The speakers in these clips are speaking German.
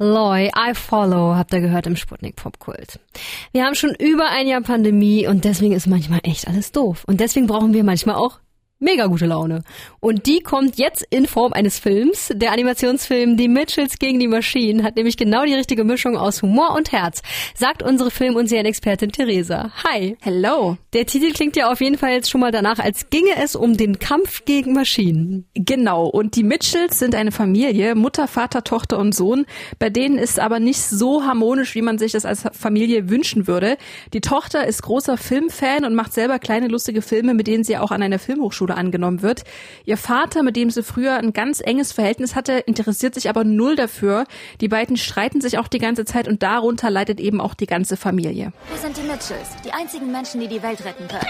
Loy, I Follow, habt ihr gehört im Sputnik Popkult. Wir haben schon über ein Jahr Pandemie und deswegen ist manchmal echt alles doof. Und deswegen brauchen wir manchmal auch mega gute Laune. Und die kommt jetzt in Form eines Films. Der Animationsfilm Die Mitchells gegen die Maschinen hat nämlich genau die richtige Mischung aus Humor und Herz, sagt unsere Film- und Serienexpertin Theresa. Hi. Hello. Der Titel klingt ja auf jeden Fall jetzt schon mal danach, als ginge es um den Kampf gegen Maschinen. Genau. Und die Mitchells sind eine Familie, Mutter, Vater, Tochter und Sohn. Bei denen ist aber nicht so harmonisch, wie man sich das als Familie wünschen würde. Die Tochter ist großer Filmfan und macht selber kleine lustige Filme, mit denen sie auch an einer Filmhochschule Schule angenommen wird. Ihr Vater, mit dem sie früher ein ganz enges Verhältnis hatte, interessiert sich aber null dafür. Die beiden streiten sich auch die ganze Zeit und darunter leidet eben auch die ganze Familie. Wir sind die Mitchells, die einzigen Menschen, die die Welt retten können.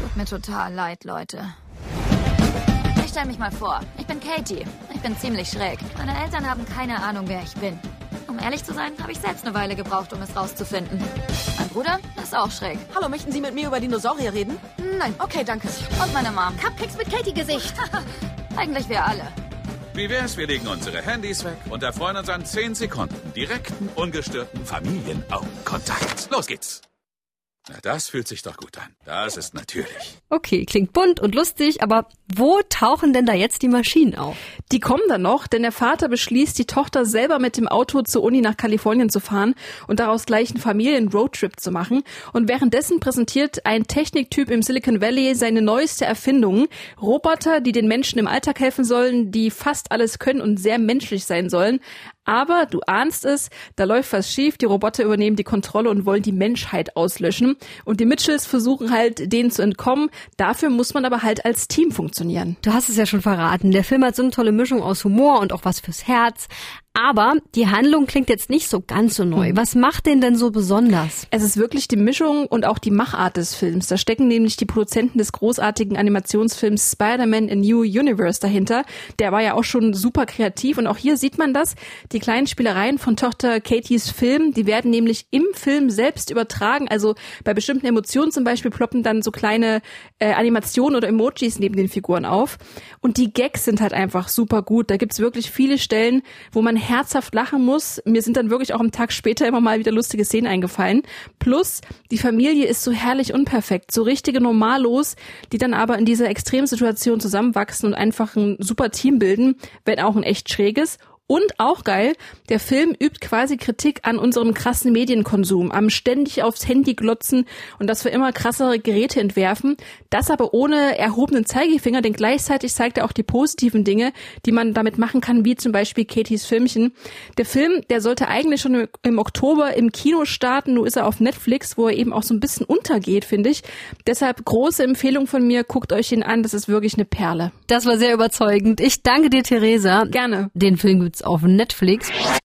Tut mir total leid, Leute. Ich stell mich mal vor. Ich bin Katie. Ich bin ziemlich schräg. Meine Eltern haben keine Ahnung, wer ich bin. Um ehrlich zu sein, habe ich selbst eine Weile gebraucht, um es rauszufinden. Mein Bruder ist auch schräg. Hallo, möchten Sie mit mir über Dinosaurier reden? Nein. Okay, danke. Und meine Mom. Cupcakes mit Katie-Gesicht. Eigentlich wir alle. Wie wär's, wir legen unsere Handys weg und erfreuen uns an 10 Sekunden direkten, ungestörten Familienaugenkontakt. Los geht's! Na, das fühlt sich doch gut an. Das ist natürlich. Okay, klingt bunt und lustig, aber wo tauchen denn da jetzt die Maschinen auf? Die kommen dann noch, denn der Vater beschließt, die Tochter selber mit dem Auto zur Uni nach Kalifornien zu fahren und daraus gleich einen Familien-Roadtrip zu machen. Und währenddessen präsentiert ein Techniktyp im Silicon Valley seine neueste Erfindung. Roboter, die den Menschen im Alltag helfen sollen, die fast alles können und sehr menschlich sein sollen. Aber du ahnst es, da läuft was schief, die Roboter übernehmen die Kontrolle und wollen die Menschheit auslöschen. Und die Mitchells versuchen halt, denen zu entkommen. Dafür muss man aber halt als Team funktionieren. Du hast es ja schon verraten. Der Film hat so eine tolle Mischung aus Humor und auch was fürs Herz. Aber die Handlung klingt jetzt nicht so ganz so neu. Was macht den denn so besonders? Es ist wirklich die Mischung und auch die Machart des Films. Da stecken nämlich die Produzenten des großartigen Animationsfilms Spider-Man in New Universe dahinter. Der war ja auch schon super kreativ und auch hier sieht man das. Die kleinen Spielereien von Tochter Katies Film, die werden nämlich im Film selbst übertragen. Also bei bestimmten Emotionen zum Beispiel ploppen dann so kleine äh, Animationen oder Emojis neben den Figuren auf. Und die Gags sind halt einfach super gut. Da gibt's wirklich viele Stellen, wo man herzhaft lachen muss. Mir sind dann wirklich auch am Tag später immer mal wieder lustige Szenen eingefallen. Plus, die Familie ist so herrlich unperfekt, so richtige Normalos, die dann aber in dieser Extremsituation zusammenwachsen und einfach ein super Team bilden, wenn auch ein echt schräges. Und auch geil, der Film übt quasi Kritik an unserem krassen Medienkonsum, am ständig aufs Handy glotzen und dass wir immer krassere Geräte entwerfen. Das aber ohne erhobenen Zeigefinger, denn gleichzeitig zeigt er auch die positiven Dinge, die man damit machen kann, wie zum Beispiel Katies Filmchen. Der Film, der sollte eigentlich schon im Oktober im Kino starten, nur ist er auf Netflix, wo er eben auch so ein bisschen untergeht, finde ich. Deshalb große Empfehlung von mir, guckt euch ihn an, das ist wirklich eine Perle. Das war sehr überzeugend. Ich danke dir, Theresa. Gerne. Den Film gibt's auf Netflix.